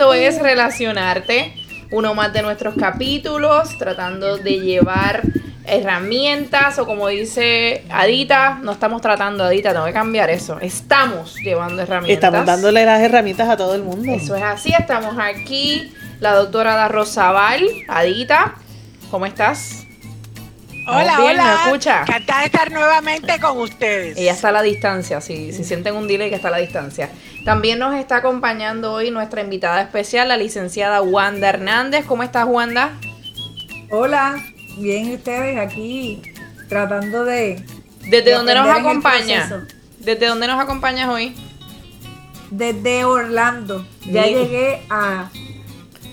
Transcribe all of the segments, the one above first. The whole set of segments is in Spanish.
esto es relacionarte. Uno más de nuestros capítulos, tratando de llevar herramientas o como dice Adita, no estamos tratando Adita, tengo que cambiar eso. Estamos llevando herramientas. Estamos dándole las herramientas a todo el mundo. Eso es así, estamos aquí. La doctora Da Rosabal, Adita, ¿cómo estás? Hola, bien? ¿Me hola. escucha? Encantada de estar nuevamente con ustedes. Ella está a la distancia, si, si sienten un delay que está a la distancia. También nos está acompañando hoy nuestra invitada especial, la licenciada Wanda Hernández. ¿Cómo estás, Wanda? Hola, bien ustedes aquí tratando de... ¿Desde de dónde nos proceso. ¿Desde dónde nos acompañas hoy? Desde Orlando. Ya Bien. llegué a,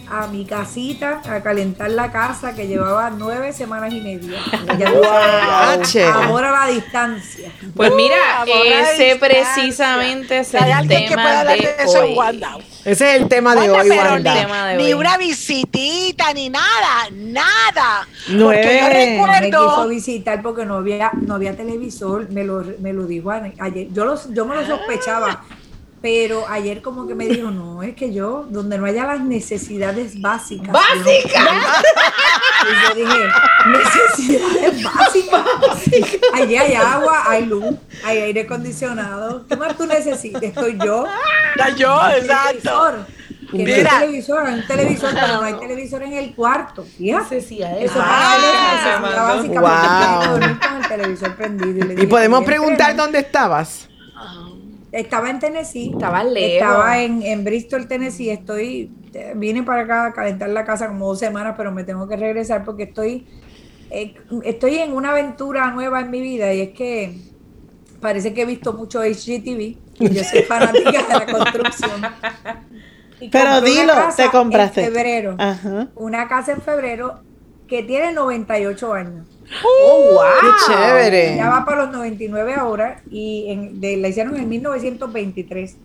a mi casita a calentar la casa que llevaba nueve semanas y media. Ya Che. amor a la distancia. Pues mira, amor a la ese distancia. precisamente es el tema de eso hoy. Wanda. Ese es el tema de Wanda, hoy, Wanda. ni- Tema de Ni hoy. una visitita, ni nada, nada. Nueve. Porque yo Me quiso recuerdo. visitar porque no había, no había televisor, me lo, me lo dijo ayer. Yo, lo- yo me lo sospechaba, pero ayer como que me dijo, no, es que yo, donde no haya las necesidades básicas. ¡Básicas! no- Y yo dije, necesidades básicas. Allí hay agua, hay luz, hay aire acondicionado. ¿Qué más tú necesitas? Estoy yo. Ya yo, hay exacto. Que no hay Mira. televisor, hay un televisor, pero no hay televisor en el cuarto. Fíjate. Necesidades Eso básicas, es Armando. básicamente Wow. dormir con el televisor prendido. le Y dije, podemos "Bien, preguntar dónde estabas. Estaba en Tennessee. Estaba lejos. Estaba en, en Bristol, Tennessee. Estoy, vine para acá a calentar la casa como dos semanas, pero me tengo que regresar porque estoy, eh, estoy en una aventura nueva en mi vida y es que parece que he visto mucho HGTV y yo soy fanática de la construcción. Y Pero dilo, te compraste. En febrero. Ajá. Una casa en febrero que tiene 98 años. ¡Oh, wow! ¡Qué chévere! Ya va para los 99 ahora y en- de- la hicieron en 1923.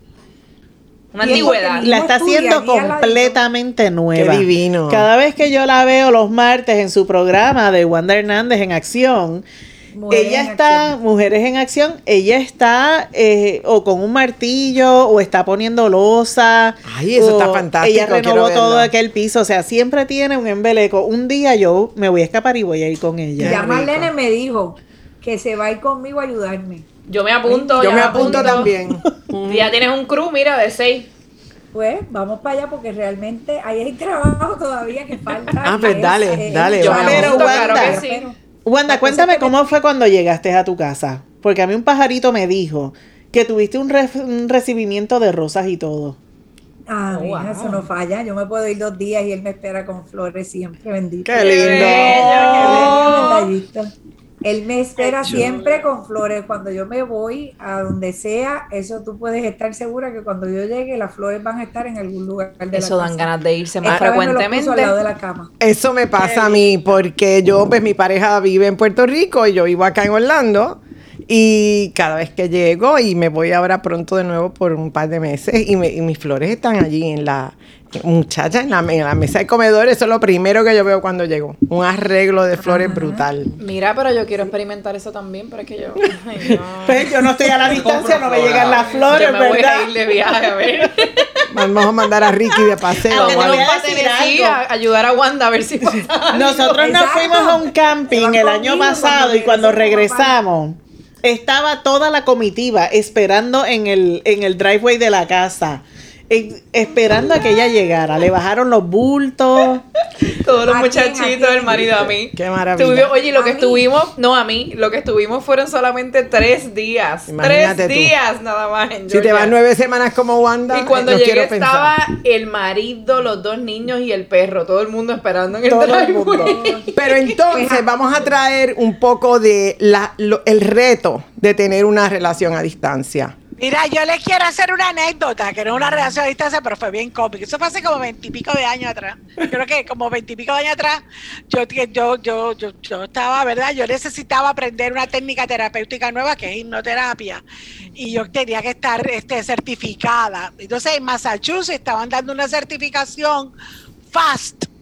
Una antigüedad. La está haciendo completamente nueva. Qué divino. Cada vez que yo la veo los martes en su programa de Wanda Hernández en acción, Mujeres ella está. Mujeres en Acción, ella está eh, o con un martillo o está poniendo losa. Ay, eso está fantástico, Ella renovó todo aquel piso, o sea, siempre tiene un embeleco. Un día yo me voy a escapar y voy a ir con ella. ya. Marlene me dijo que se va a ir conmigo a ayudarme. Yo me apunto. Yo ya me apunto también. Ya tienes un crew, mira, de seis. Pues vamos para allá porque realmente ahí hay trabajo todavía que falta. Ah, pues es, dale, eh, dale, Yo vamos. me Pero, apunto, claro Wanda, que sí. Wanda, cuéntame cómo fue cuando llegaste a tu casa. Porque a mí un pajarito me dijo que tuviste un, re- un recibimiento de rosas y todo. Ah, Oh, wow. eso no falla. Yo me puedo ir dos días y él me espera con flores siempre, bendito. ¡Qué lindo! bello, Qué bello. Él me espera siempre con flores. Cuando yo me voy a donde sea, eso tú puedes estar segura que cuando yo llegue, las flores van a estar en algún lugar de Eso la dan casa. ganas de irse más Esta me frecuentemente. al lado de la cama. Eso me pasa a mí porque yo, pues mi pareja vive en Puerto Rico y yo vivo acá en Orlando. Y cada vez que llego y me voy ahora pronto de nuevo por un par de meses y, me- y mis flores están allí en la muchacha en la, en la mesa de comedor, eso es lo primero que yo veo cuando llego. Un arreglo de flores brutal. Mira, pero yo quiero experimentar eso también, pero es que yo. ay, no. Pues yo no estoy a la distancia, no me llegan las flores, Yo me voy ¿verdad? a ir de viaje, a ver. Vamos a mandar a Ricky de paseo. Vamos a a ayudar a Wanda a ver si pasa. Nosotros nos Exacto. fuimos a un camping el año pasado cuando y cuando regresamos estaba toda la comitiva esperando en el, en el driveway de la casa. Esperando a que ella llegara. Le bajaron los bultos. Todos los ¿A quién, a muchachitos, el marido a mí. Qué maravilla. Estuvimos- oye, lo que mí. estuvimos, no a mí, lo que estuvimos fueron solamente tres días. Imagínate tres tú. días nada más en Si te vas nueve semanas como Wanda, Y cuando no llegué pensar. estaba el marido, los dos niños y el perro, todo el mundo esperando en el Todo el mundo. Pero entonces vamos a traer un poco de la, lo- el reto de tener una relación a distancia. Mira, yo les quiero hacer una anécdota, que no es una relación a distancia, pero fue bien cómica. Eso fue hace como veintipico de años atrás. Creo que como veintipico de años atrás, yo, yo, yo, yo, yo estaba, ¿verdad? Yo necesitaba aprender una técnica terapéutica nueva que es hipnoterapia. Y yo tenía que estar este, certificada. Entonces en Massachusetts estaban dando una certificación FAST.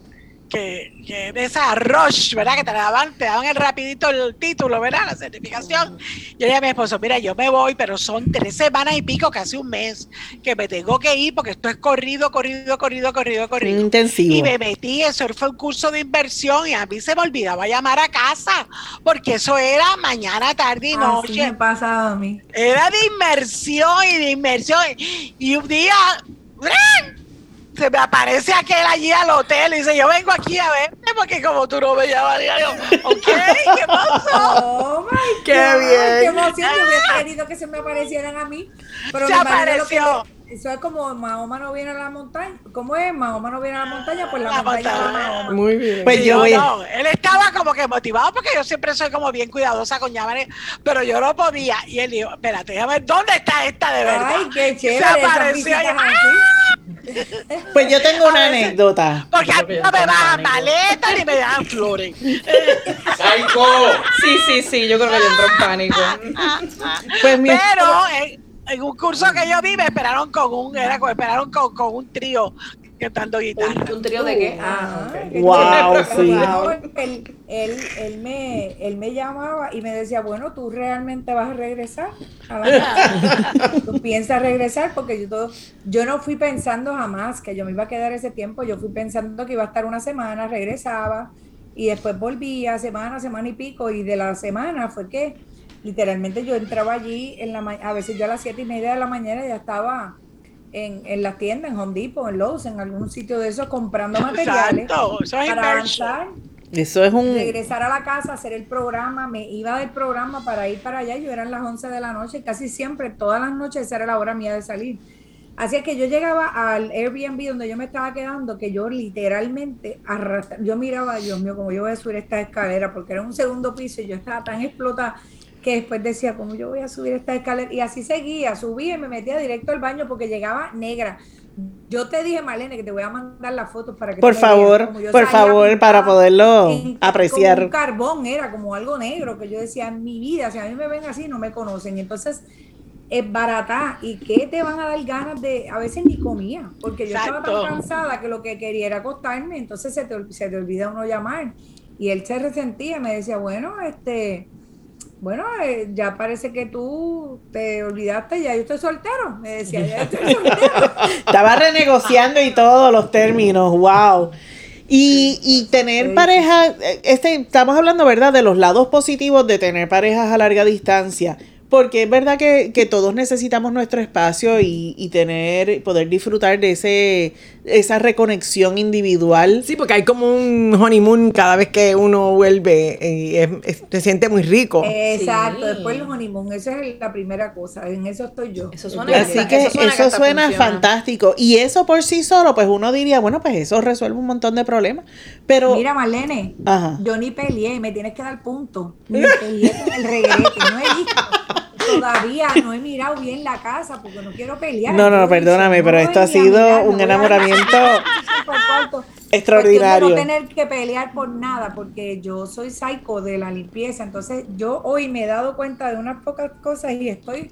Que, que de esa Rush, ¿verdad? Que te daban, te daban el rapidito el título, ¿verdad? La certificación. Yo le dije a mi esposo, mira, yo me voy, pero son tres semanas y pico, casi un mes, que me tengo que ir porque esto es corrido, corrido, corrido, corrido, corrido. Intensivo. Y me metí, eso fue un curso de inversión y a mí se me olvidaba llamar a casa, porque eso era mañana, tarde y Así noche. me pasa a mí. Era de inmersión y de inmersión. Y un día ¡bran! Se me aparece aquel allí al hotel y dice, yo vengo aquí a verte porque como tú no me llamas, yo, ok, ¿qué pasó? Oh my Qué God, bien. Qué emoción. Yo hubiera querido que se me aparecieran a mí. Pero Se lo que apareció. Eso es como Mahoma no viene a la montaña. ¿Cómo es? Mahoma no viene a la montaña, pues la, La montaña va a montaña. Mahoma. Muy bien. Pues Sí, yo no, voy a- no, él estaba como que motivado porque yo siempre soy como bien cuidadosa con llamarle, pero yo no podía. Y él dijo, espérate, déjame ver dónde está esta de verdad. Ay, qué chévere. Se apareció. ¡ah! Pues yo tengo una A veces- anécdota. Porque a mí no me bajan maletas ni me dejan flores. ¡Psycho! Sí, sí, sí, yo creo que yo entro en pánico. Pues mi Pero en, en un curso que yo vi me esperaron con un, era, como- esperaron con, con un trío cantando guitarra. ¿Un, un trío de qué? Ajá, Ah, ok. qué Wow, sí. Él, él, él, me, él me llamaba y me decía, bueno, tú realmente vas a regresar a la casa. Tú piensas regresar porque yo, todo, yo no fui pensando jamás que yo me iba a quedar ese tiempo. Yo fui pensando que iba a estar una semana, regresaba y después volvía semana, semana y pico. Y de la semana fue que literalmente yo entraba allí en la ma- a veces yo a las siete y media de la mañana ya estaba en, en las tiendas, en Home Depot, en Lowe's, en algún sitio de esos, comprando materiales Exacto, eso es para inversión. avanzar, Eso es un. regresar a la casa, hacer el programa, me iba del programa para ir para allá, yo eran las 11 de la noche, casi siempre, todas las noches esa era la hora mía de salir. Así es que yo llegaba al Airbnb donde yo me estaba quedando, que yo literalmente arrastra, yo miraba, Dios mío, como yo voy a subir esta escalera, porque era un segundo piso y yo estaba tan explotada que después decía, ¿cómo yo voy a subir esta escalera? Y así seguía, subía y me metía directo al baño porque llegaba negra. Yo te dije, Marlene, que te voy a mandar las fotos para que Por favor, por favor, para poderlo en- apreciar. Como un carbón, era como algo negro que yo decía en mi vida, si a mí me ven así, no me conocen. Entonces, es barata. ¿Y qué te van a dar ganas de.? A veces ni comía, porque yo estaba tan cansada que lo que quería era acostarme, entonces se te, se te olvida uno llamar. Y él se resentía, me decía, bueno, este. Bueno, eh, ya parece que tú te olvidaste, ya yo estoy soltero. Me decía, ya estoy soltero. Estaba renegociando y todos los términos, wow. Y, y tener Sí. pareja, eh, este, estamos hablando, ¿verdad?, de los lados positivos de tener parejas a larga distancia. Porque es verdad que, que todos necesitamos nuestro espacio y, y tener, poder disfrutar de ese, esa reconexión individual. Sí, porque hay como un honeymoon cada vez que uno vuelve y es- es- se siente muy rico. Exacto, Sí. después el honeymoon, esa es la primera cosa, en eso estoy yo. Eso suena Así Eso que suena eso suena fantástico. Y eso por sí solo, pues uno diría, bueno, pues eso resuelve un montón de problemas. Pero, Mira, Marlene, Ajá. yo ni peleé, me tienes que dar punto. Ni peleé con el regrete, no he visto. Todavía no he mirado bien la casa porque no quiero pelear. No, no, perdóname, pero esto ha sido un enamoramiento cuarto. extraordinario. No tener que pelear por nada, porque yo soy psycho de la limpieza. Entonces, yo hoy me he dado cuenta de unas pocas cosas y estoy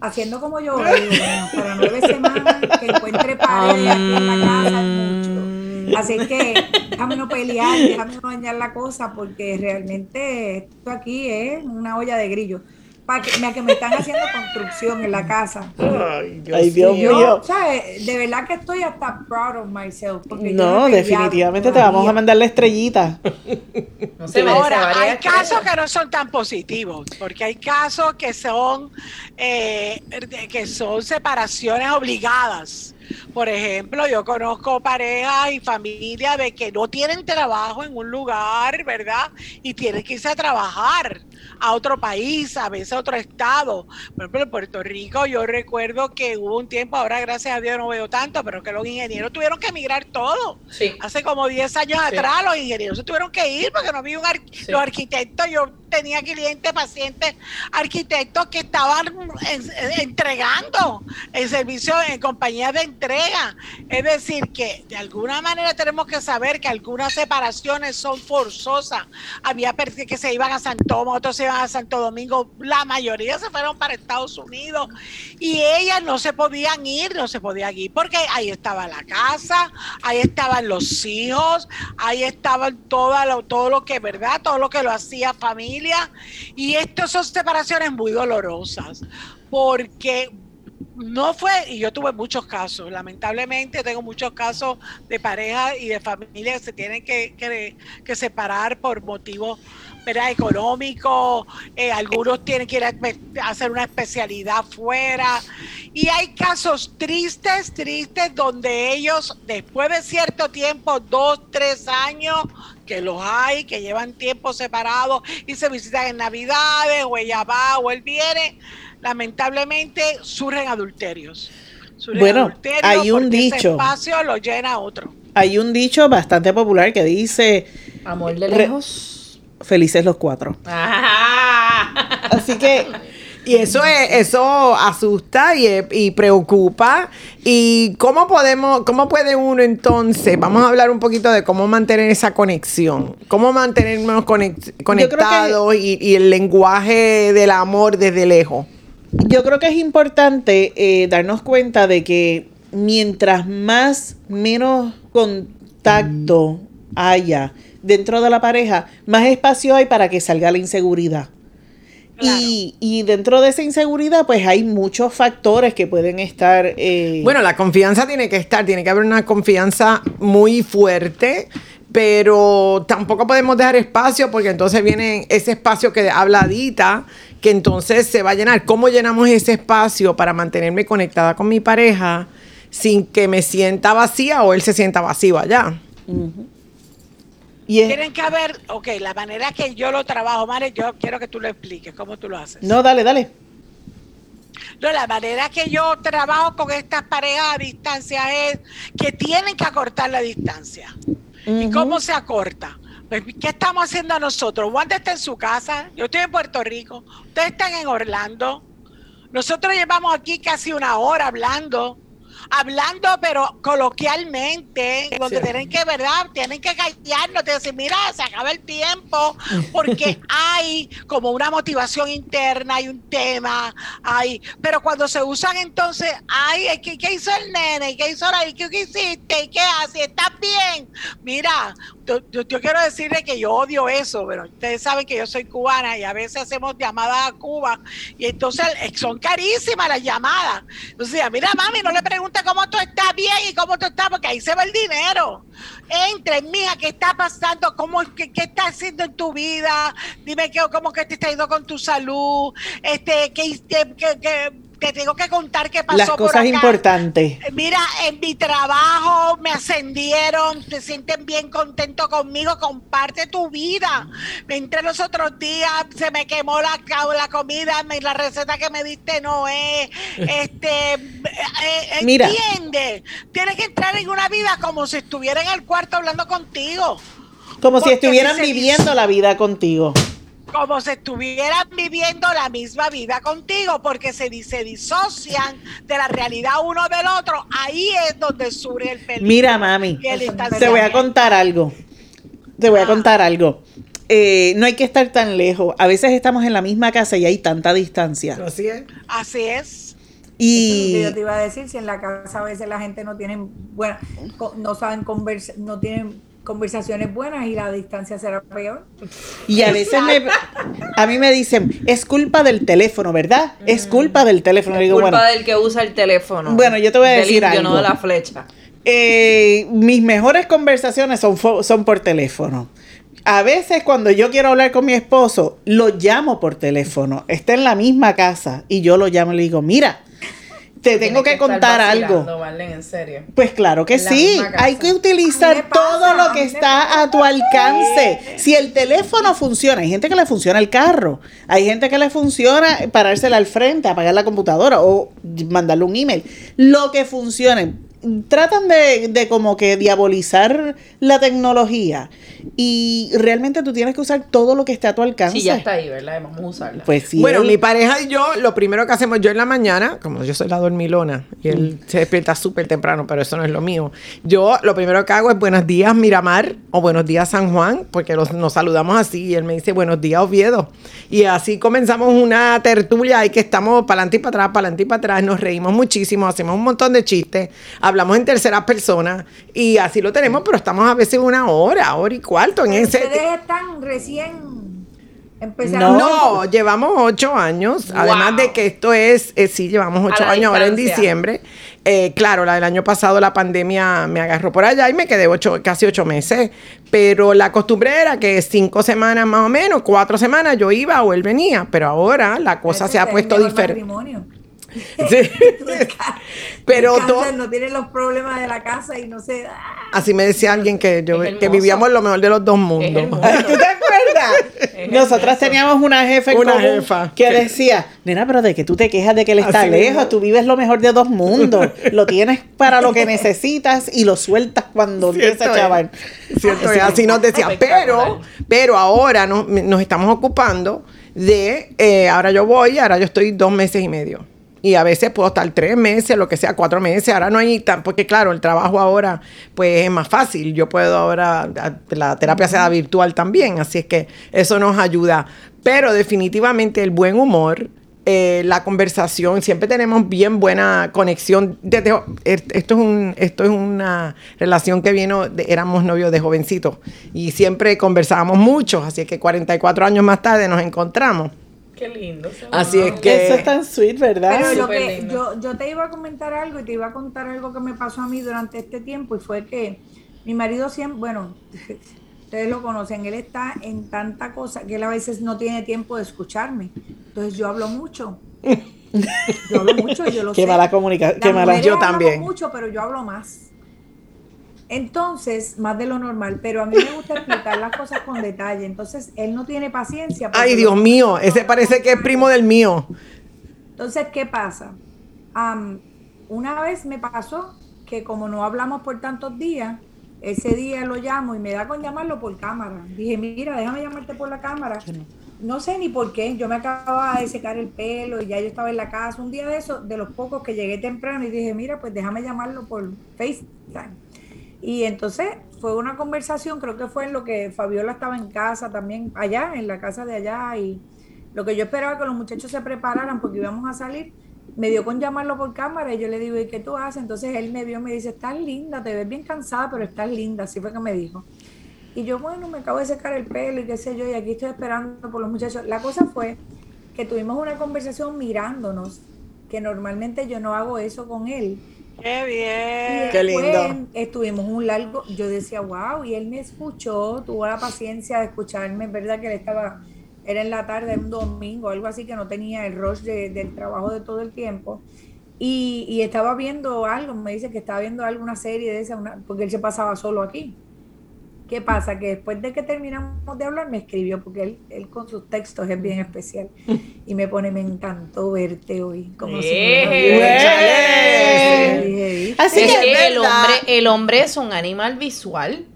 haciendo como yo. bueno, para nueve semanas que encuentre paredes aquí en la casa mucho. Así que déjame no pelear, déjame no dañar la cosa, porque realmente esto aquí es una olla de grillo. Para que, mira, que me están haciendo construcción en la casa. Ay, Dios mío. ¿sabes? De verdad que estoy hasta proud of myself. Porque yo No, definitivamente te vamos a mandar la estrellita. No se Ahora, hay casos que no son tan positivos, porque hay casos que son eh, que son separaciones obligadas. Por ejemplo, yo conozco parejas y familias de que no tienen trabajo en un lugar, ¿verdad? Y tienen que irse a trabajar a otro país, a veces a otro estado. Por ejemplo, en Puerto Rico yo recuerdo que hubo un tiempo, ahora gracias a Dios no veo tanto, pero que los ingenieros tuvieron que emigrar todo. Sí. Hace como 10 años Sí. atrás los ingenieros se tuvieron que ir porque no había un ar- Sí. los arquitectos, yo tenía clientes, pacientes, arquitectos que estaban en- en- entregando el servicio en compañías de entrega. Es decir, que de alguna manera tenemos que saber que algunas separaciones son forzosas. Había personas que se iban a San Tomás, otros se iban a Santo Domingo, la mayoría se fueron para Estados Unidos y ellas no se podían ir, no se podían ir, porque ahí estaba la casa, ahí estaban los hijos, ahí estaban todo lo, todo lo que, ¿verdad? Todo lo que lo hacía familia. Y estas son separaciones muy dolorosas, porque no fue, y yo tuve muchos casos, lamentablemente tengo muchos casos de pareja y de familia que se tienen que, que, separar por motivos económicos, eh, algunos tienen que ir a hacer una especialidad fuera, y hay casos tristes, tristes, donde ellos, después de cierto tiempo, dos, tres años, que los hay, que llevan tiempo separados y se visitan en Navidades, o ella va o él viene, lamentablemente surgen adulterios. Surgen Bueno, adulterios hay un ese dicho. espacio lo llena otro. Hay un dicho bastante popular que dice, Amor de lejos. felices los cuatro. Ajá. Así que Y eso es, eso asusta y, y preocupa. ¿Y cómo podemos, cómo puede uno entonces? Vamos a hablar un poquito de cómo mantener esa conexión. Cómo mantenernos conec- conectados y, y el lenguaje del amor desde lejos. Yo creo que es importante eh, darnos cuenta de que mientras más menos contacto haya dentro de la pareja, más espacio hay para que salga la inseguridad. Y, y dentro de esa inseguridad, pues hay muchos factores que pueden estar... eh, Bueno, la confianza tiene que estar, tiene que haber una confianza muy fuerte, pero tampoco podemos dejar espacio porque entonces viene ese espacio que habla Dita, que entonces se va a llenar. ¿Cómo llenamos ese espacio para mantenerme conectada con mi pareja sin que me sienta vacía o él se sienta vacío allá? y es- Tienen que haber, ok, la manera que yo lo trabajo, Mare, yo quiero que tú lo expliques, cómo tú lo haces. no, dale, dale. No, la manera que yo trabajo con estas parejas a distancia es que tienen que acortar la distancia. ¿Y cómo se acorta? Pues, ¿Qué estamos haciendo nosotros? Wanda está en su casa, yo estoy en Puerto Rico, ustedes están en Orlando. Nosotros llevamos aquí casi una hora hablando, hablando pero coloquialmente, donde tienen que, ¿verdad? Tienen que callarnos, de decir, mira, se acaba el tiempo, porque hay como una motivación interna, hay un tema, hay, pero cuando se usan entonces, ay, ¿qué, qué hizo el nene? ¿Qué hizo la, qué, qué hiciste? ¿Y qué hace? ¿Estás bien? Mira, yo, quiero decirle que yo odio eso, pero ustedes saben que yo soy cubana y a veces hacemos llamadas a Cuba y entonces son carísimas las llamadas. Entonces, mira, mami, no le preguntes cómo tú estás bien y cómo tú estás, porque ahí se va el dinero. Entre, mija, ¿qué está pasando? ¿Cómo, qué, qué estás haciendo en tu vida? Dime que, cómo que te está yendo con tu salud. Este, que, que- que te tengo que contar qué pasó Las por cosas acá. importantes. Mira, en mi trabajo me ascendieron, se sienten bien contentos conmigo, comparte tu vida. Me entré los otros días, se me quemó la, la comida, me- la receta que me diste no es, este, eh, Mira. entiende, tienes que entrar en una vida como si estuviera en el cuarto hablando contigo. Como si Porque estuvieran si viviendo la vida contigo. Como si estuvieran viviendo la misma vida contigo, porque se, se disocian de la realidad uno del otro, ahí es donde surge el peligro. Mira, mami, te voy a contar algo. Te voy a Ah. contar algo. Eh, no hay que estar tan lejos. A veces estamos en la misma casa y hay tanta distancia. Así es. Así es. Y Eso es lo que yo te iba a decir, si en la casa a veces la gente no tiene buena, co- no saben conversar, no tienen conversaciones buenas y la distancia será peor. Y a veces me, a mí me dicen, es culpa del teléfono, ¿verdad? Es culpa del teléfono. Digo, Culpa bueno, del que usa el teléfono. Bueno, yo te voy a Del decir indio, algo. no de la flecha. eh, mis mejores conversaciones son, son por teléfono. A veces cuando yo quiero hablar con mi esposo, lo llamo por teléfono. Está en la misma casa y yo lo llamo y le digo, mira, te tengo que contar algo. Marlene, en serio. Pues claro que la sí, hay que utilizar todo lo que está a tu alcance. Si el teléfono funciona, hay gente que le funciona el carro, hay gente que le funciona parársela al frente, apagar la computadora o mandarle un email. Lo que funcione. Tratan de, de como que diabolizar la tecnología y realmente tú tienes que usar todo lo que esté a tu alcance. Sí, ya está ahí, ¿verdad? Vamos a usarla. Pues sí. bueno, él- mi pareja y yo, lo primero que hacemos, yo en la mañana, como yo soy la dormilona, y él se despierta súper temprano, pero eso no es lo mío. Yo lo primero que hago es buenos días Miramar o buenos días San Juan, porque los- nos saludamos así, y él me dice buenos días Oviedo. Y así comenzamos una tertulia y que estamos para adelante y para atrás, para adelante y para atrás, nos reímos muchísimo, hacemos un montón de chistes, hablamos en terceras personas, y así lo tenemos, pero estamos a veces una hora, hora y cuarto en ese... Ustedes están recién empezando. No, llevamos ocho años. Además de que esto es, eh, sí, llevamos ocho años ahora en diciembre. Eh, claro, la del año pasado la pandemia me agarró por allá y me quedé ocho, casi ocho meses. Pero la costumbre era que cinco semanas más o menos, cuatro semanas yo iba o él venía. Pero ahora la cosa se ha es puesto diferente. Sí. Pero todo, no tienen los problemas de la casa y no sé. ¡ah! así me decía alguien que yo que vivíamos lo mejor de los dos mundos. ¿Tú te acuerdas? Nosotras teníamos una jefa en Una común jefa. que decía, nena, pero de que tú te quejas de que él está Así lejos, mismo. tú vives lo mejor de dos mundos, lo tienes para lo que necesitas y lo sueltas cuando empieza chaval. Cierto, es, así nos decía. Pero, pero ahora nos, nos estamos ocupando de, eh, ahora yo voy, ahora yo estoy dos meses y medio. Y a veces puedo estar tres meses, lo que sea, cuatro meses. Ahora no hay tan, porque claro, el trabajo ahora pues es más fácil. Yo puedo ahora, la terapia se da virtual también, así es que eso nos ayuda. Pero definitivamente el buen humor, eh, la conversación, siempre tenemos bien buena conexión. Desde, esto, es un, esto es una relación que vino, de- éramos novios de jovencitos y siempre conversábamos mucho, así que 44 años más tarde nos encontramos. Qué lindo. Así es que... Eso es tan sweet, ¿verdad? Pero lo que yo, yo te iba a comentar algo y te iba a contar algo que me pasó a mí durante este tiempo y fue que mi marido siempre, bueno, ustedes lo conocen, él está en tanta cosa que él a veces no tiene tiempo de escucharme. Entonces yo hablo mucho. Yo hablo mucho, yo lo Qué sé. mala comunica- Las qué mala- Yo también. mucho, pero yo hablo más. Entonces, más de lo normal, pero a mí me gusta explicar las cosas con detalle. Entonces, él no tiene paciencia. Ay, Dios mío, ese parece que es primo del mío. entonces, ¿qué pasa? Am, una vez me pasó que como no hablamos por tantos días, ese día lo llamo y me da con llamarlo por cámara. Dije, mira, déjame llamarte por la cámara. No sé ni por qué, yo me acababa de secar el pelo y ya yo estaba en la casa. Un día de esos, de los pocos que llegué temprano y dije, mira, pues déjame llamarlo por FaceTime. Y entonces fue una conversación, creo que fue en lo que Fabiola estaba en casa también, allá, en la casa de allá, y lo que yo esperaba que los muchachos se prepararan porque íbamos a salir, me dio con llamarlo por cámara y yo le digo, ¿y qué tú haces? Entonces él me vio me dice, estás linda, te ves bien cansada, pero estás linda, así fue que me dijo. Y yo, bueno, me acabo de secar el pelo y qué sé yo, y aquí estoy esperando por los muchachos. La cosa fue que tuvimos una conversación mirándonos, que normalmente yo no hago eso con él. Qué bien. Qué lindo. Estuvimos un largo, yo decía, wow, y él me escuchó, tuvo la paciencia de escucharme, es verdad que él estaba, era en la tarde, un domingo, algo así que no tenía el rush de- del trabajo de todo el tiempo. Y, y estaba viendo algo, me dice que estaba viendo alguna serie de esa, una- porque él se pasaba solo aquí. ¿Qué pasa? Que después de que terminamos de hablar, me escribió, porque él, él con sus textos es bien especial. Y me pone, me encantó verte hoy. Como si ¡Eh! ¡Eh! Así es que el hombre, el hombre es un animal visual.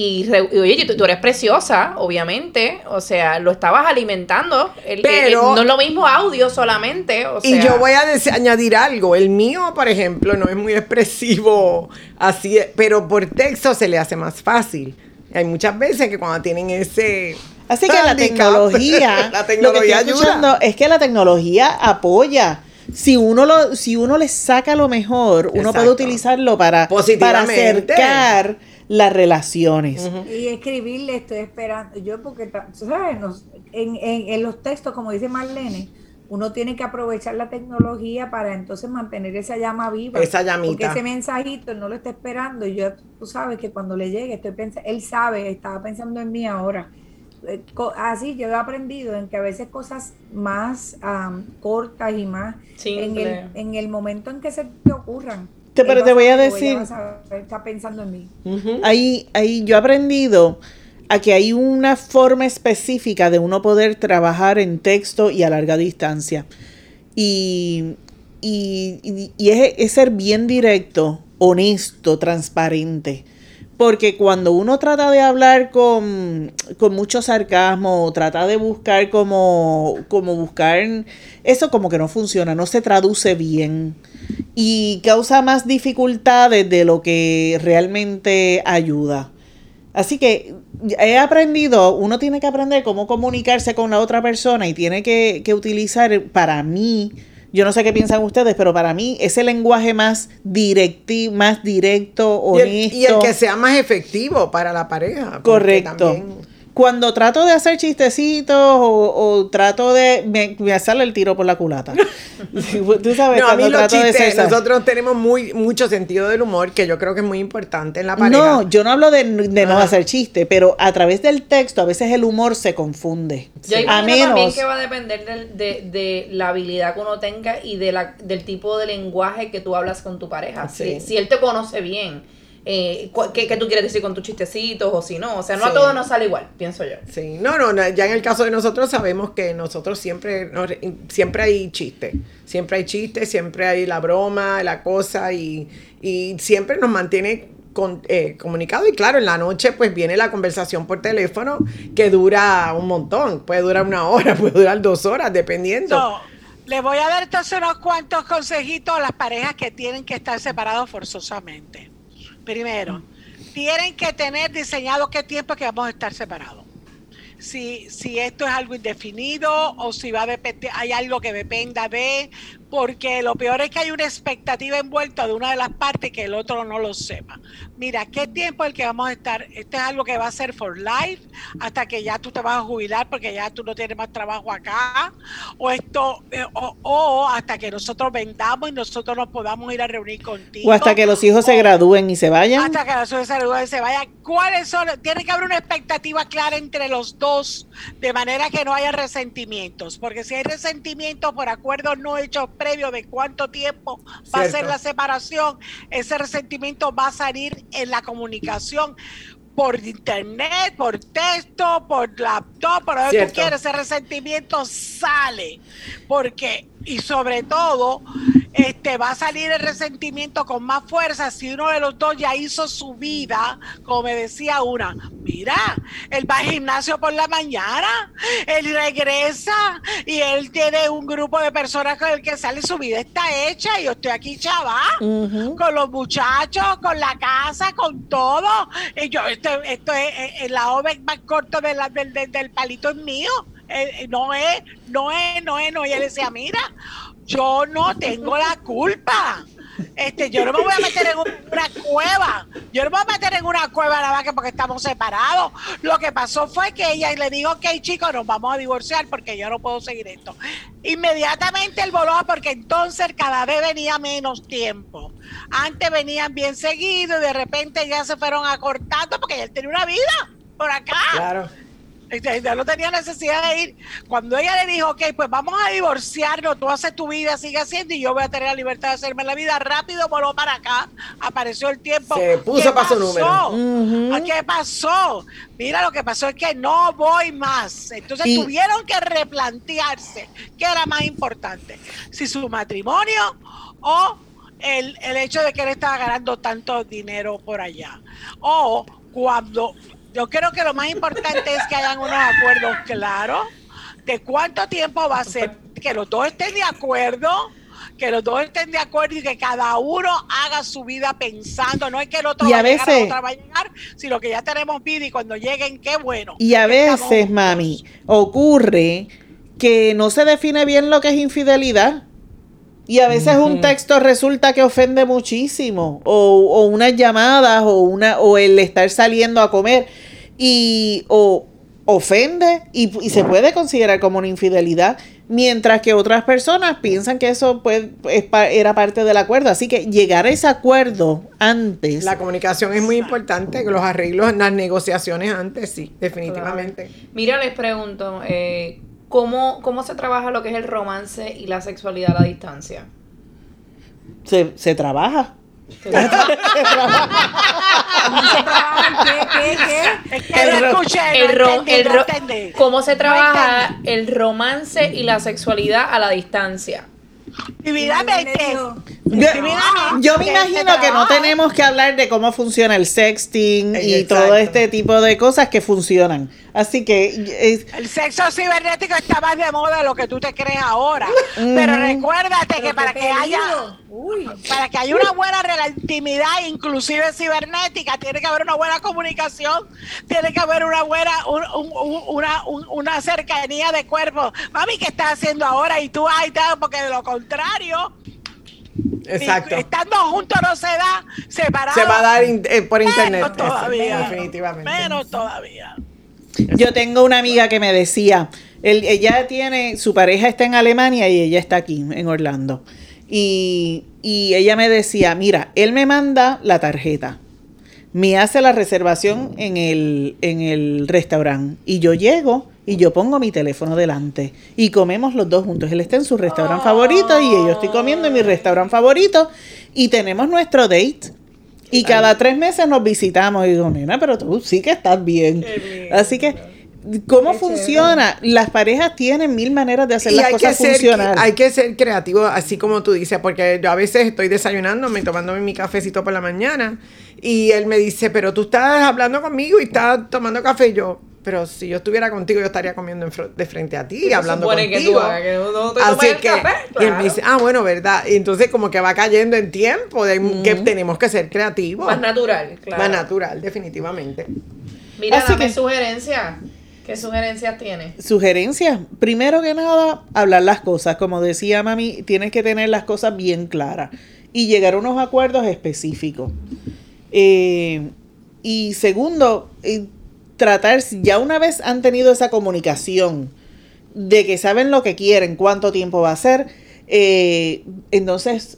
Y, re- y, oye, tú, tú eres preciosa, obviamente. O sea, lo estabas alimentando. El- Pero- el- no es lo mismo audio solamente. O Y yo voy a añadir algo. El mío, por ejemplo, no es muy expresivo, así, es, pero por texto se le hace más fácil. Hay muchas veces que cuando tienen ese. Así que la tecnología, la lo que tecnología estoy ayuda. es que la tecnología apoya. Si uno lo, si uno le saca lo mejor, uno puede utilizarlo para, para Positivamente. acercar las relaciones. Y escribirle, estoy esperando. Yo, porque, ¿sabes? Nos- en, en, en los textos, como dice Marlene, uno tiene que aprovechar la tecnología para entonces mantener esa llama viva. Esa llamita. Porque ese mensajito él no lo está esperando. Y yo, tú sabes que cuando le llegue, estoy pensando, él sabe, estaba pensando en mí ahora. Eh, Así yo he aprendido en que a veces cosas más am, cortas y más en el, en el momento en que se te ocurran. Te- pero te voy a decir- a está pensando en mí. Ahí, ahí yo he aprendido a que hay una forma específica de uno poder trabajar en texto y a larga distancia. Y, y, y- y es, es ser bien directo honesto, transparente. Porque cuando uno trata de hablar con, con mucho sarcasmo, trata de buscar como, como buscar, eso como que no funciona, no se traduce bien y causa más dificultades de lo que realmente ayuda. Así que he aprendido, uno tiene que aprender cómo comunicarse con la otra persona y tiene que, que utilizar para mí yo no sé qué piensan ustedes, pero para mí ese lenguaje más directi, más directo, Y el, honesto. y el que sea más efectivo para la pareja. Correcto. también- Cuando trato de hacer chistecitos o, o trato de... Me, me sale el tiro por la culata. Tú sabes, No, a mí los trato de chistes, ser... nosotros tenemos muy mucho sentido del humor, que yo creo que es muy importante en la pareja. No, yo no hablo de, de no hacer chiste, pero a través del texto a veces el humor se confunde. Yo a imagino también que va a depender de, de la habilidad que uno tenga y de la, del tipo de lenguaje que tú hablas con tu pareja. Sí. Si, si él te conoce bien, eh, cu- ¿qué, qué tú quieres decir con tus chistecitos o si no? O sea, no Sí. a todos nos sale igual, pienso yo. Sí, no, no, no, ya en el caso de nosotros sabemos que nosotros siempre, nos- siempre hay chiste, siempre hay chiste, siempre hay la broma, la cosa y, y siempre nos mantiene con, eh, comunicado y claro, en la noche pues viene la conversación por teléfono que dura un montón, puede durar una hora, puede durar dos horas, dependiendo. No, le voy a dar entonces unos cuantos consejitos a las parejas que tienen que estar separados forzosamente. Primero, tienen que tener diseñado qué tiempo que vamos a estar separados. Si, si esto es algo indefinido o si va a hay algo que dependa de, porque lo peor es que hay una expectativa envuelta de una de las partes que el otro no lo sepa. Mira, ¿qué tiempo es el que vamos a estar? Esto es algo que va a ser for life hasta que ya tú te vas a jubilar porque ya tú no tienes más trabajo acá, o esto, eh, o, o hasta que nosotros vendamos y nosotros nos podamos ir a reunir contigo. O hasta que los hijos se gradúen y se vayan. hasta que la sociedad se vaya. ¿Cuáles son? Tiene que haber una expectativa clara entre los dos, de manera que no haya resentimientos. Porque si hay resentimientos por acuerdos no hechos previos de cuánto tiempo va a ser la separación, ese resentimiento va a salir en la comunicación por internet, por texto, por laptop, por donde tú quieras, ese resentimiento sale. Porque, y sobre todo, este va a salir el resentimiento con más fuerza si uno de los dos ya hizo su vida, como me decía una, mira, él va al gimnasio por la mañana, él regresa y él tiene un grupo de personas con el que sale su vida está hecha y yo estoy aquí chava con los muchachos, con la casa, con todo. Y yo, esto, esto es, eh, el lado más corto de la- del, del- del palito es mío. Eh, eh, no es, no es, no es, no. Y él decía, mira, yo no tengo la culpa. Este, yo no me voy a meter en un- una cueva. Yo no me voy a meter en una cueva nada más que porque estamos separados. Lo que pasó fue que ella le dijo, ok, chicos, nos vamos a divorciar porque yo no puedo seguir esto. Inmediatamente él voló porque entonces cada vez venía menos tiempo. Antes venían bien seguido y de repente ya se fueron acortando porque él tenía una vida por acá. Claro. Ya no tenía necesidad de ir. Cuando ella le dijo, ok, pues vamos a divorciarnos, tú haces tu vida, sigue haciendo y yo voy a tener la libertad de hacerme la vida, rápido voló para acá, apareció el tiempo. Se puso ¿Qué pa' su pasó? número. ¿A ¿Qué pasó? Mira, lo que pasó es que no voy más. Entonces Y- tuvieron que replantearse qué era más importante, si su matrimonio o el, el hecho de que él estaba ganando tanto dinero por allá. O cuando, yo creo que lo más importante es que hayan unos acuerdos claros de cuánto tiempo va a ser, que los dos estén de acuerdo, que los dos estén de acuerdo y que cada uno haga su vida pensando, no es que el otro Y va a a llegar, veces- la otra va a llegar, sino que ya tenemos vida y cuando lleguen, qué bueno. Y a estamos veces, mami, ocurre que no se define bien lo que es infidelidad. Y a veces un texto resulta que ofende muchísimo. O, o unas llamadas, o una, o el estar saliendo a comer. Y o ofende y, y se puede considerar como una infidelidad. Mientras que otras personas piensan que eso pues, es pa- era parte del acuerdo. Así que llegar a ese acuerdo antes. La comunicación es muy importante, los arreglos, las negociaciones antes, sí, definitivamente. Mira, les pregunto, eh, ¿cómo, ¿cómo se trabaja lo que es el romance y la sexualidad a la distancia? se, se trabaja. ¿Qué, El no ro- escuché, el no ro- entendí, el no ro- entendí. ¿Cómo se trabaja el romance y la sexualidad a la distancia? Divinamente. Yo, me imagino que no trabajo. tenemos que hablar de cómo funciona el sexting y Exacto. todo este tipo de cosas que funcionan. Así que El sexo cibernético está más de moda de lo que tú te crees ahora. Pero recuérdate que para que haya. Uy. para que haya una buena rela- intimidad, inclusive cibernética, tiene que haber una buena comunicación, tiene que haber una buena, un- un- un- una, un- una cercanía de cuerpo. Mami, ¿qué estás haciendo ahora? Y tú, ay, tal, porque de lo contrario, Exacto. y- estando juntos no se da, separados. Se va a dar in- eh, por internet. Menos todavía. Definitivamente. Menos todavía. yo tengo una amiga que me decía, él- ella tiene, su pareja está en Alemania y ella está aquí, en Orlando. Y, y ella me decía, mira, él me manda la tarjeta, me hace la reservación en el, en el restaurante y yo llego y yo pongo mi teléfono delante y comemos los dos juntos. Él está en su restaurante favorito y yo estoy comiendo en mi restaurante favorito y tenemos nuestro date. Y cada tres meses nos visitamos y digo, nena, pero tú sí que estás bien. Así que, ¿cómo Qué funciona? Las parejas tienen mil maneras de hacer Y las hay que, cosas ser, funcionar. hay que ser creativo, así como tú dices, porque yo a veces estoy desayunándome, tomándome mi cafecito por la mañana, y él me dice, pero tú estás hablando conmigo y estás tomando café, y yo, pero si yo estuviera contigo, yo estaría comiendo de frente a ti, hablando supone que contigo. tú hagas, que no te Así el que, café, y él me dice, ah, bueno, ¿verdad? Y entonces como que va cayendo en tiempo, de que tenemos que ser creativos. Más natural, claro. Más natural, definitivamente. Mira, Así dame que- sugerencias. ¿Qué sugerencias tienes? Sugerencias. Primero que nada, hablar las cosas. Como decía mami, tienes que tener las cosas bien claras y llegar a unos acuerdos específicos. Eh, y segundo, eh, tratar, ya una vez han tenido esa comunicación de que saben lo que quieren, cuánto tiempo va a ser, eh, entonces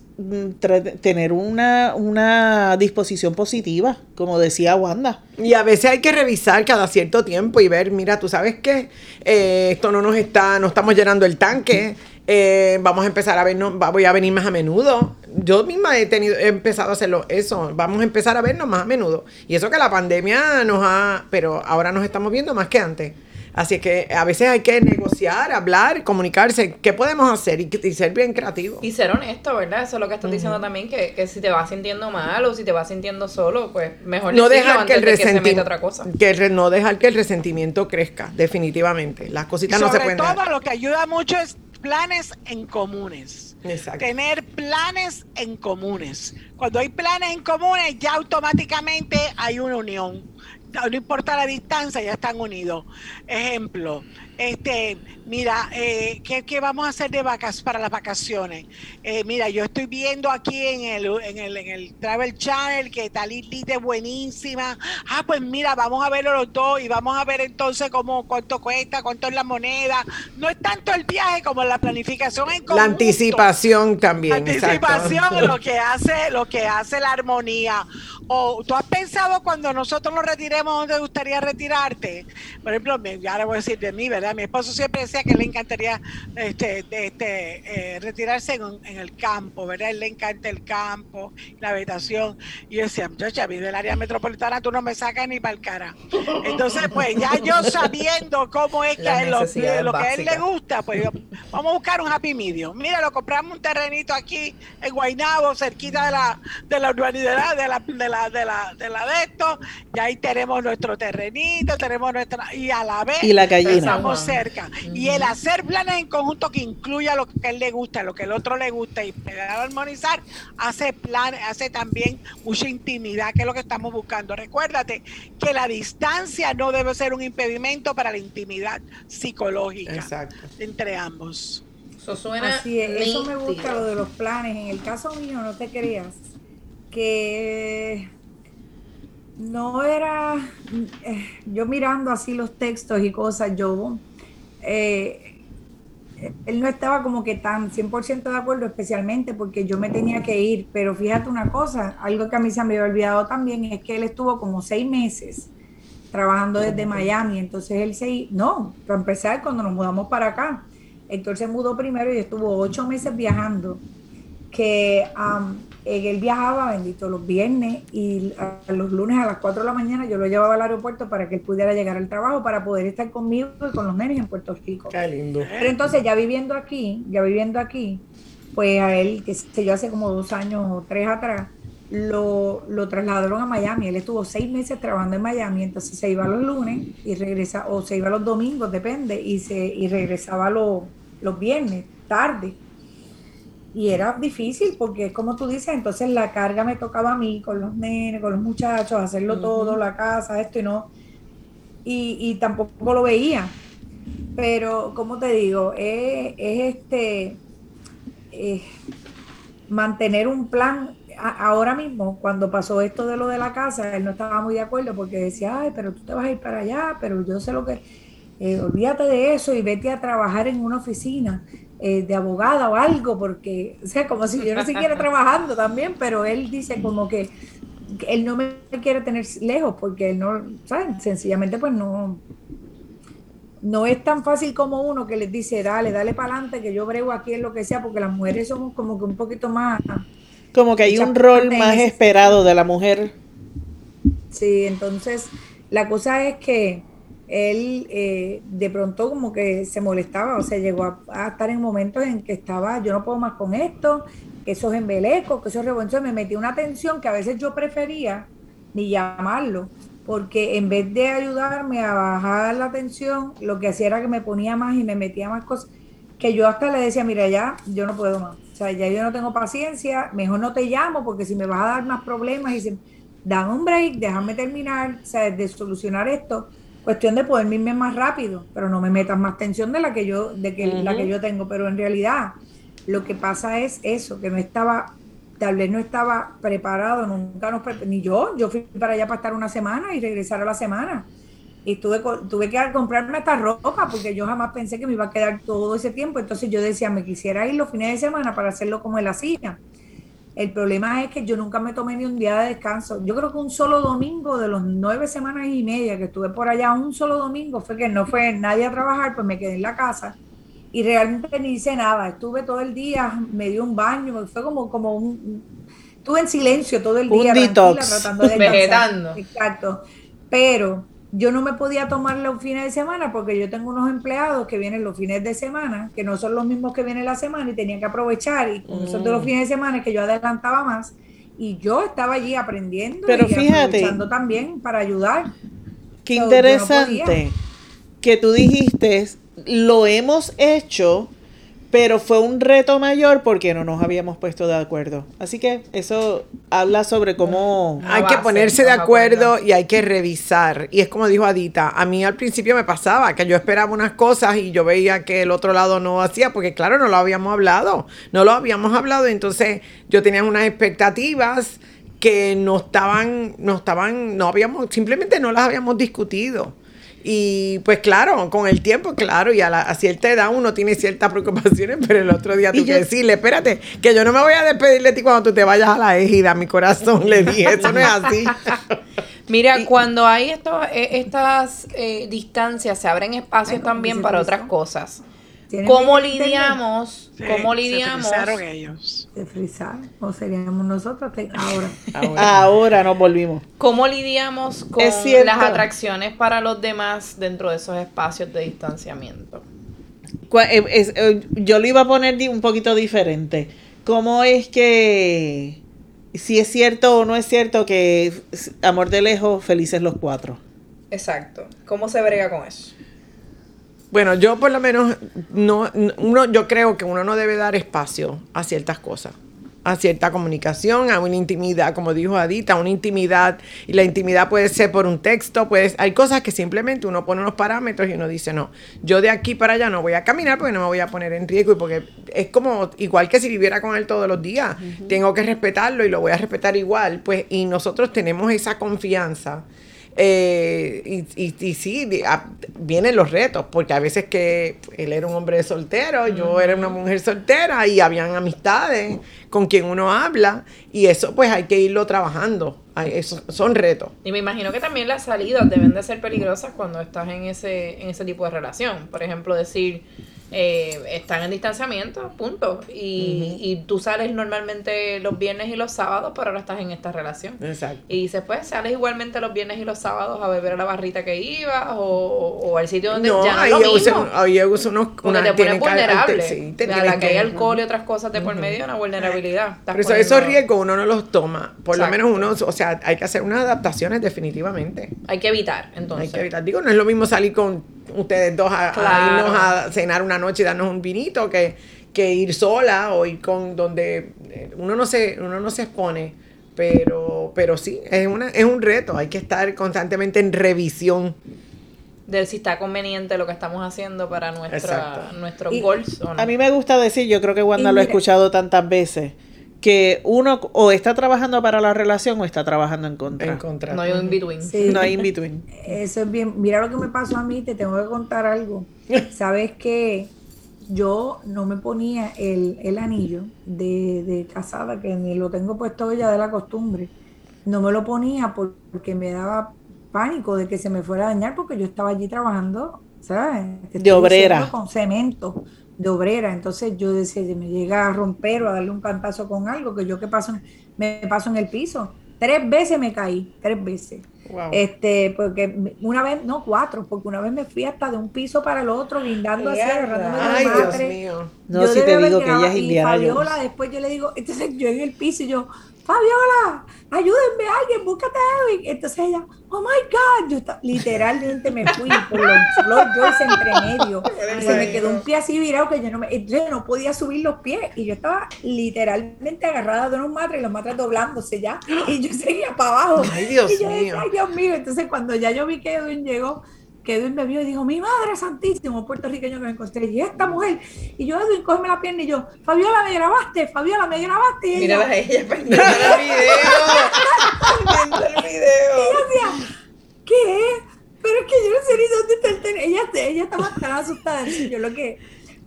tener una, una disposición positiva, como decía Wanda. Y a veces hay que revisar cada cierto tiempo y ver, mira, tú sabes que esto no nos está, no estamos llenando el tanque, eh, vamos a empezar a vernos, voy a venir más a menudo. Yo misma he tenido, he empezado a hacerlo eso, vamos a empezar a vernos más a menudo. Y eso que la pandemia nos ha, pero ahora nos estamos viendo más que antes. Así es que a veces hay que negociar, hablar, comunicarse, qué podemos hacer y, y ser bien creativos. Y ser honesto, ¿verdad? Eso es lo que estás diciendo también, que, que si te vas sintiendo mal o si te vas sintiendo solo, pues mejor no dejar que el de que resentimiento otra cosa. que el re- no dejar que el resentimiento crezca definitivamente las Y cositas no se sobre pueden todo, dejar. lo que ayuda mucho es planes en comunes. Exacto. Tener planes en comunes. Cuando hay planes en comunes, ya automáticamente hay una unión. No importa la distancia, ya están unidos. Ejemplo, este, mira, eh, ¿qué, qué vamos a hacer de vacas para las vacaciones? Eh, mira, yo estoy viendo aquí en el, en el, en el Travel Channel que tal islita es buenísima. Ah, pues mira, vamos a verlo los dos y vamos a ver entonces cómo, cuánto cuesta, cuánto es la moneda. No es tanto el viaje como la planificación en la conjunto. anticipación también exacto. Anticipación, lo que hace, lo que hace la armonía. O tú has pensado cuando nosotros nos retiremos dónde te gustaría retirarte. Por ejemplo, ya le voy a decir de mí, ¿verdad? Mi esposo siempre decía que le encantaría este, este, eh, retirarse en, en el campo, ¿verdad? Él le encanta el campo, la habitación. Y yo decía, muchacha, mí del área metropolitana tú no me sacas ni para el cara. Entonces, pues ya yo sabiendo cómo es que Las a él lo, lo que a él le gusta, pues yo, vamos a buscar un happy medium. Mira, lo compramos un terrenito aquí en Guaynabo, cerquita de la, de la urbanidad, de la, de la, de la, de la de esto, y ahí tenemos nuestro terrenito, tenemos nuestra, y a la vez Y la gallina. Cerca. Y el hacer planes en conjunto que incluya lo que a él le gusta, lo que el otro le gusta, y pegar a armonizar, hace planes, hace también mucha intimidad, que es lo que estamos buscando. Recuérdate que la distancia no debe ser un impedimento para la intimidad psicológica exacto entre ambos. Eso suena Así es, eso me gusta lo de los planes. En el caso mío, no te creas que no era eh, yo mirando así los textos y cosas, yo eh, él no estaba como que tan 100% de acuerdo, especialmente porque yo me tenía que ir. Pero fíjate una cosa, algo que a mí se me había olvidado también es que él estuvo como seis meses trabajando desde Miami. Entonces él se, no, para empezar, cuando nos mudamos para acá, Héctor se mudó primero y estuvo ocho meses viajando, que eh, él viajaba, bendito, los viernes y a- los lunes a las 4 de la mañana yo lo llevaba al aeropuerto para que él pudiera llegar al trabajo, para poder estar conmigo y con los nenes en Puerto Rico. qué lindo Pero entonces ya viviendo aquí, ya viviendo aquí, pues a él, que sé yo, hace como dos años o tres atrás, lo, lo trasladaron a Miami. Él estuvo seis meses trabajando en Miami, entonces se iba los lunes y regresa, o se iba los domingos, depende, y, se, y regresaba los, los viernes, tarde. Y era difícil porque es como tú dices, entonces la carga me tocaba a mí con los nenes, con los muchachos, hacerlo todo, la casa, esto y no. Y, y tampoco lo veía. Pero, como te digo, es, es este mantener un plan. ahora mismo, cuando pasó esto de lo de la casa, él no estaba muy de acuerdo porque decía, ay, pero tú te vas a ir para allá, pero yo sé lo que... Eh, olvídate de eso y vete a trabajar en una oficina eh, de abogada o algo, porque, o sea, como si yo no siguiera trabajando también, pero él dice como que él no me quiere tener lejos porque él no, ¿sabes? Sencillamente pues no, no es tan fácil como uno que les dice, dale, dale para adelante, que yo brego aquí en lo que sea, porque las mujeres somos como que un poquito más... Como que hay un rol más esperado de la mujer. Sí, entonces la cosa es que él eh, de pronto como que se molestaba, o sea, llegó a, estar en momentos en que estaba, yo no puedo más con esto, que eso es embeleco, que eso es revolución, me metí una tensión que a veces yo prefería ni llamarlo, porque en vez de ayudarme a bajar la tensión, lo que hacía era que me ponía más y me metía más cosas, que yo hasta le decía, mira, ya yo no puedo más, o sea, ya yo no tengo paciencia, mejor no te llamo porque si me vas a dar más problemas y se, dan un break, déjame terminar, o sea, de solucionar esto, cuestión de poder irme más rápido, pero no me metas más tensión de la que yo, de que la que yo tengo, pero en realidad lo que pasa es eso, que no estaba tal vez no estaba preparado, nunca nos ni yo, yo fui para allá para estar una semana y regresar a la semana. Y tuve, tuve que comprarme esta ropa porque yo jamás pensé que me iba a quedar todo ese tiempo. Entonces yo decía, me quisiera ir los fines de semana para hacerlo como él hacía. El problema es que yo nunca me tomé ni un día de descanso. Yo creo que un solo domingo de los nueve semanas y media que estuve por allá, un solo domingo fue que no fue nadie a trabajar, pues me quedé en la casa y realmente ni hice nada. Estuve todo el día, me dio un baño, fue como, como un... Estuve en silencio todo el día, tratando de Vegetando. Exacto. Pero yo no me podía tomar los fines de semana porque yo tengo unos empleados que vienen los fines de semana, que no son los mismos que vienen la semana y tenía que aprovechar. Y con esos de los mm. fines de semana que yo adelantaba más. Y yo estaba allí aprendiendo Pero y fíjate, aprovechando también para ayudar. Qué interesante que tú dijiste lo hemos hecho, pero fue un reto mayor porque no nos habíamos puesto de acuerdo. Así que eso habla sobre cómo... Hay que ponerse de acuerdo y hay que revisar. Y es como dijo Adita, a mí al principio me pasaba que yo esperaba unas cosas y yo veía que el otro lado no hacía, porque claro, no lo habíamos hablado, no lo habíamos hablado, entonces yo tenía unas expectativas que no estaban, no estaban, no habíamos, simplemente no las habíamos discutido. Y pues claro, con el tiempo, claro, y a, la, a cierta edad uno tiene ciertas preocupaciones, pero el otro día tú que decirle, espérate, que yo no me voy a despedir de ti cuando tú te vayas a la égida, mi corazón, le dije, eso no es así. Mira, cuando hay esto, eh, estas eh, distancias, se abren espacios también para otras cosas. ¿Cómo lidiamos? ¿Cómo lidiamos? Se ellos. Se frizaron. O seríamos nosotros ahora. ahora. nos volvimos. ¿Cómo lidiamos con las atracciones para los demás dentro de esos espacios de distanciamiento? Eh, eh, yo lo iba a poner un poquito diferente. ¿Cómo es que, si es cierto o no es cierto que amor de lejos, felices los cuatro? Exacto. ¿Cómo se brega con eso? Bueno, yo por lo menos no, uno, yo creo que uno no debe dar espacio a ciertas cosas, a cierta comunicación, a una intimidad, como dijo Adita, una intimidad y la intimidad puede ser por un texto, pues hay cosas que simplemente uno pone unos parámetros y uno dice no, yo de aquí para allá no voy a caminar porque no me voy a poner en riesgo y porque es como igual que si viviera con él todos los días, tengo que respetarlo y lo voy a respetar igual, pues y nosotros tenemos esa confianza eh, y, y, sí, vienen los retos, porque a veces que él era un hombre soltero, yo era una mujer soltera y habían amistades con quien uno habla y eso pues hay que irlo trabajando. Eso, son retos. Y me imagino que también las salidas deben de ser peligrosas cuando estás en ese, en ese tipo de relación. Por ejemplo, decir, eh, están en distanciamiento, punto. Y, y tú sales normalmente los viernes y los sábados, pero ahora estás en esta relación. Exacto. Y dices, pues sales igualmente los viernes y los sábados a beber a la barrita que ibas o, o al sitio donde No, ya no ahí lo mismo. ahí uso unos unas- te pones vulnerable. sí, te a la que hay alcohol y otras cosas de por medio, una vulnerabilidad. Estás Pero eso, esos riesgos uno no los toma. Por lo menos uno, o sea, hay que hacer unas adaptaciones definitivamente. Hay que evitar, entonces. Hay que evitar. Digo, no es lo mismo salir con ustedes dos a, irnos a cenar una noche y darnos un vinito que, que ir sola o ir con donde eh, uno no se, uno no se expone. Pero, pero sí, es, una, es un reto. Hay que estar constantemente en revisión. De si está conveniente lo que estamos haciendo para nuestra, nuestros goals o no. A mí me gusta decir, yo creo que Wanda lo ha escuchado tantas veces, que uno o está trabajando para la relación o está trabajando en contra. En contra. no hay un in-between. Sí. No hay in between. Eso es bien. Mira lo que me pasó a mí, te tengo que contar algo. Sabes que yo no me ponía el, el anillo de, de casada, que ni lo tengo puesto ya de la costumbre. No me lo ponía por- porque me daba pánico de que se me fuera a dañar porque yo estaba allí trabajando, ¿sabes? Te De obrera. Con cemento, de obrera. Entonces yo decía, si me llega a romper o a darle un cantazo con algo, que yo que paso, me paso en el piso. Tres veces me caí, tres veces. Wow. Este, porque una vez, no cuatro, porque una vez me fui hasta de un piso para el otro, guindando así, agarrándome de Ay, la Dios madre. mío. No, Yo si te debe haber digo que ella es y Indiana Fabiola, después yo le digo, entonces yo en el piso y yo, Fabiola, ayúdenme, alguien, búscate a Edwin. Entonces ella, oh my God, yo literalmente me fui por los floor joists entre medio. Y se me quedó un pie así virado que yo no, me, yo no podía subir los pies. Y yo estaba literalmente agarrada de unos matres y los matres doblándose ya. Y yo seguía para abajo. Ay, Dios y yo decía, mío. ay, Dios mío. Entonces cuando ya yo vi que Edwin llegó, Edwin me vio y dijo, mi madre santísimo, puertorriqueño que me encontré. Y esta mujer. Y yo, Edwin, cógeme la pierna. Y yo, Fabiola, me grabaste, Fabiola, me grabaste. Y ella, Mírala a ella del video. Video. decía, ¿qué? Pero es que yo no sé ni dónde está el teléfono. Ella, ella estaba tan asustada. Yo lo que,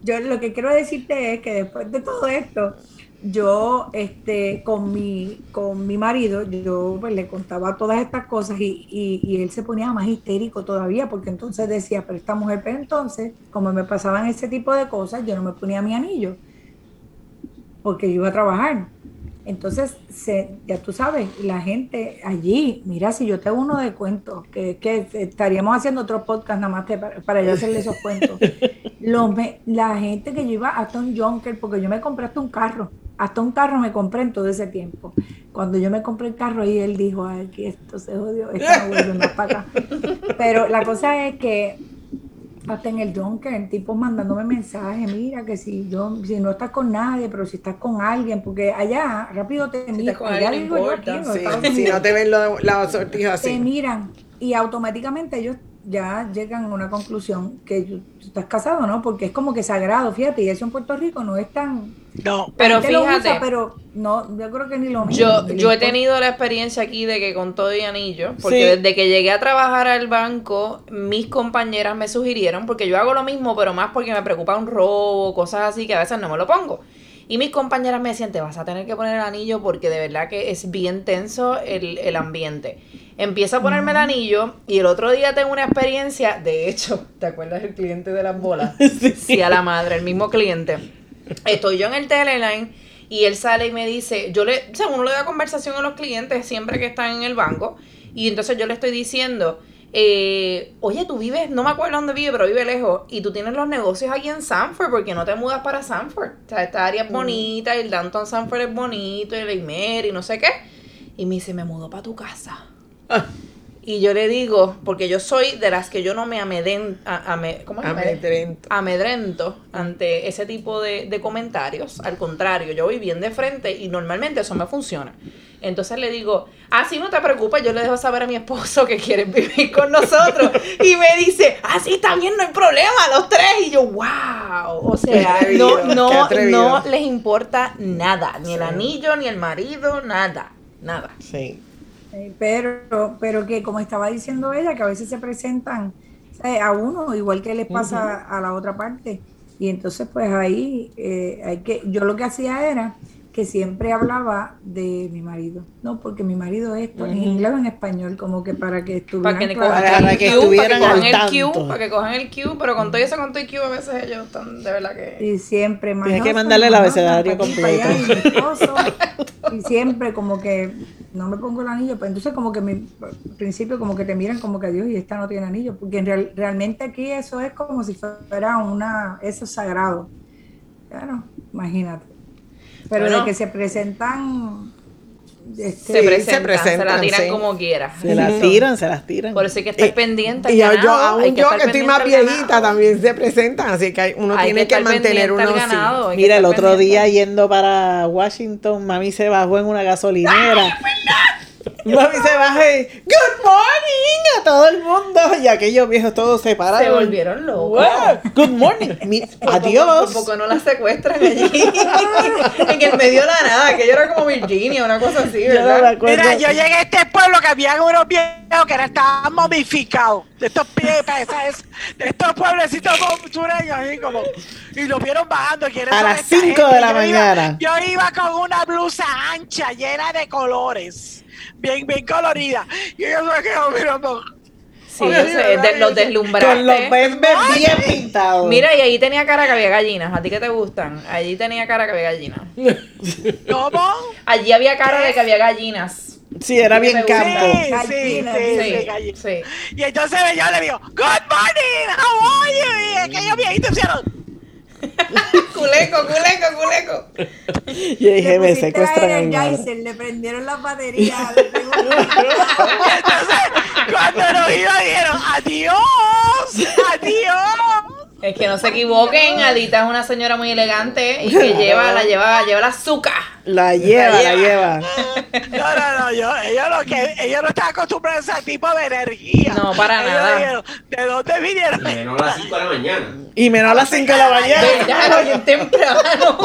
yo lo que quiero decirte es que después de todo esto, yo este, con, mi, con mi marido, yo pues, le contaba todas estas cosas y, y, y él se ponía más histérico todavía, porque entonces decía, pero esta mujer, pero entonces, como me pasaban ese tipo de cosas, yo no me ponía mi anillo, porque iba a trabajar. Entonces, se, ya tú sabes, la gente allí, mira, si yo tengo uno de cuentos, que, que estaríamos haciendo otro podcast nada más que para, para yo hacerle esos cuentos. Los la gente que yo iba hasta un Junker, porque yo me compré hasta un carro, hasta un carro me compré en todo ese tiempo. Cuando yo me compré el carro ahí, él dijo, ay, que esto se jodió, esto no vuelve más para acá. Pero la cosa es que hasta en el el tipo mandándome mensajes, mira que si yo, si no estás con nadie, pero si estás con alguien, porque allá rápido te miran, con allá alguien, digo yo Sí, si no te ven lo- la sortija te así. miran y automáticamente ellos ya llegan a una conclusión que tú estás casado, ¿no? Porque es como que sagrado, fíjate, y eso en Puerto Rico no es tan... No. Pero fíjate. usa, pero no, yo creo que ni lo mismo. Yo, yo he tenido la experiencia aquí de que con todo y anillo, porque Sí. desde que llegué a trabajar al banco, mis compañeras me sugirieron, porque yo hago lo mismo, pero más porque me preocupa un robo, cosas así que a veces no me lo pongo. Y mis compañeras me decían, te vas a tener que poner el anillo porque de verdad que es bien tenso el, el ambiente. Empiezo a ponerme el anillo y el otro día tengo una experiencia, de hecho, ¿te acuerdas del cliente de las bolas? sí. a la madre, el mismo cliente. Estoy yo en el Teleline y él sale y me dice, yo le, o sea, uno le da conversación a los clientes siempre que están en el banco y entonces yo le estoy diciendo, eh, oye, tú vives, no me acuerdo dónde vive, pero vive lejos y tú tienes los negocios aquí en Sanford, ¿por qué no te mudas para Sanford? O sea, esta área es bonita, el downtown Sanford es bonito, el Imer y no sé qué. Y me dice, me mudo para tu casa. Y yo le digo, porque yo soy de las que yo no me ameden, a- ame- ¿cómo es? Amedrento. amedrento ante ese tipo de, de comentarios. Al contrario, yo voy bien de frente y normalmente eso me funciona. Entonces le digo, así no te preocupes, yo le dejo saber a mi esposo que quiere vivir con nosotros. Y me dice, así está bien, no hay problema, los tres. Y yo, wow. O sea, no, no, no les importa nada, ni el anillo, ni el marido, nada, nada. Sí. Eh, Pero, pero que como estaba diciendo ella, que a veces se presentan a uno, igual que les pasa a la otra parte. Y entonces, pues ahí, eh, hay que, yo lo que hacía era, que siempre hablaba de mi marido. No, porque mi marido es esto, en inglés o en español, como que para que estuvieran Para que, cojan Para el que cue, para estuvieran que cojan el cue, para que cojan el cue, pero con todo eso, con todo el cue, a veces ellos están de verdad que... Y siempre Tienes que mandarle el abecedario allá, completo. y mi esposo, y siempre como que no me pongo el anillo, pero entonces como que mi al principio como que te miran como que Dios y esta no tiene anillo, porque en real- realmente aquí eso es como si fuera una, eso es sagrado. Claro, imagínate. Pero Bueno. de que se presentan este, se, presentan, se, presentan, la tiran sí. como quiera. Se las tiran, se las tiran. Por eso hay que estar Y- pendiente Y yo, aún que yo que estoy más viejita también se presentan, así que hay- uno Hay tiene que, estar mantener uno ganado, que Mira, el otro pendiente. día yendo para Washington, mami se bajó en una gasolinera. Mami se bajó y Good morning a todo el mundo. Y aquellos viejos todos se pararon. Se volvieron locos. Wow, Good morning. Mi- adiós. Por poco no la secuestran allí. en el medio de la nada, que yo era como Virginia, una cosa así, Yo no ¿verdad? Mira, yo llegué a este pueblo que había unos viejos que eran- estaban momificados. De estos pies, ¿sabes? De estos pueblecitos sureños, así como. Y los vieron bajando. ¿quiénes A las esta 5 gente? de la Yo iba- mañana. yo iba con una blusa ancha, llena de colores. Bien, bien colorida. Y ellos me quedaron mirando. Sí, de- los deslumbraste. Con los bembes bien pintados. Mira, y ahí tenía cara que había gallinas. ¿A ti qué te gustan? Allí tenía cara que había gallinas. ¿Cómo? Allí había cara de que había gallinas. Sí, era bien campo. Sí, sí, sí, Sí, sí, gallina. sí. Y entonces yo le digo, Good morning, how are you? Y aquellos viejitos hicieron. Culeco, culeco, culeco. Yo dije, me secuestran le prendieron las baterías. entonces, cuando nos iba, dijeron, adiós, adiós. Es que no se equivoquen, Adita es una señora muy elegante y que lleva, la lleva, lleva la azúcar. La lleva, la lleva. No, no, no, yo, ellos, lo que, ellos no están acostumbrados a ese tipo de energía. No, para Ellos nada. dijeron, ¿de dónde vinieron? Menos a las 5 de la mañana. Y menos a las 5 de la mañana. Bien temprano.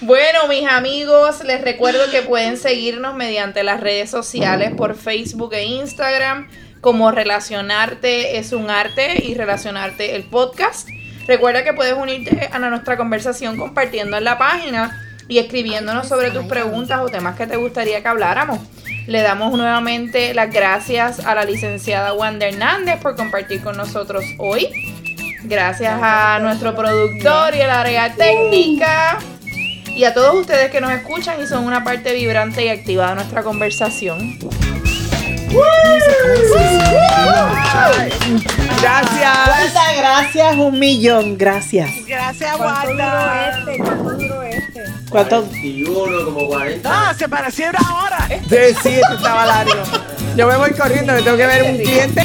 Bueno, mis amigos, les recuerdo que pueden seguirnos mediante las redes sociales por Facebook e Instagram como Relacionarte es un arte y Relacionarte el podcast. Recuerda que puedes unirte a nuestra conversación compartiendo en la página y escribiéndonos sobre tus preguntas o temas que te gustaría que habláramos. Le damos nuevamente las gracias a la licenciada Wanda Hernández por compartir con nosotros hoy. Gracias a nuestro productor y el área técnica. Y a todos ustedes que nos escuchan y son una parte vibrante y activa de nuestra conversación. Gracias. Wanda, gracias, un millón, gracias. Gracias, ¿Cuánto duró Wanda. este? ¿Cuánto duró este? ¿Cuánto? 21, como 40. Ah, se parecía una hora. Sí, sí, esto estaba largo. Yo me voy corriendo, me tengo que ver un cliente.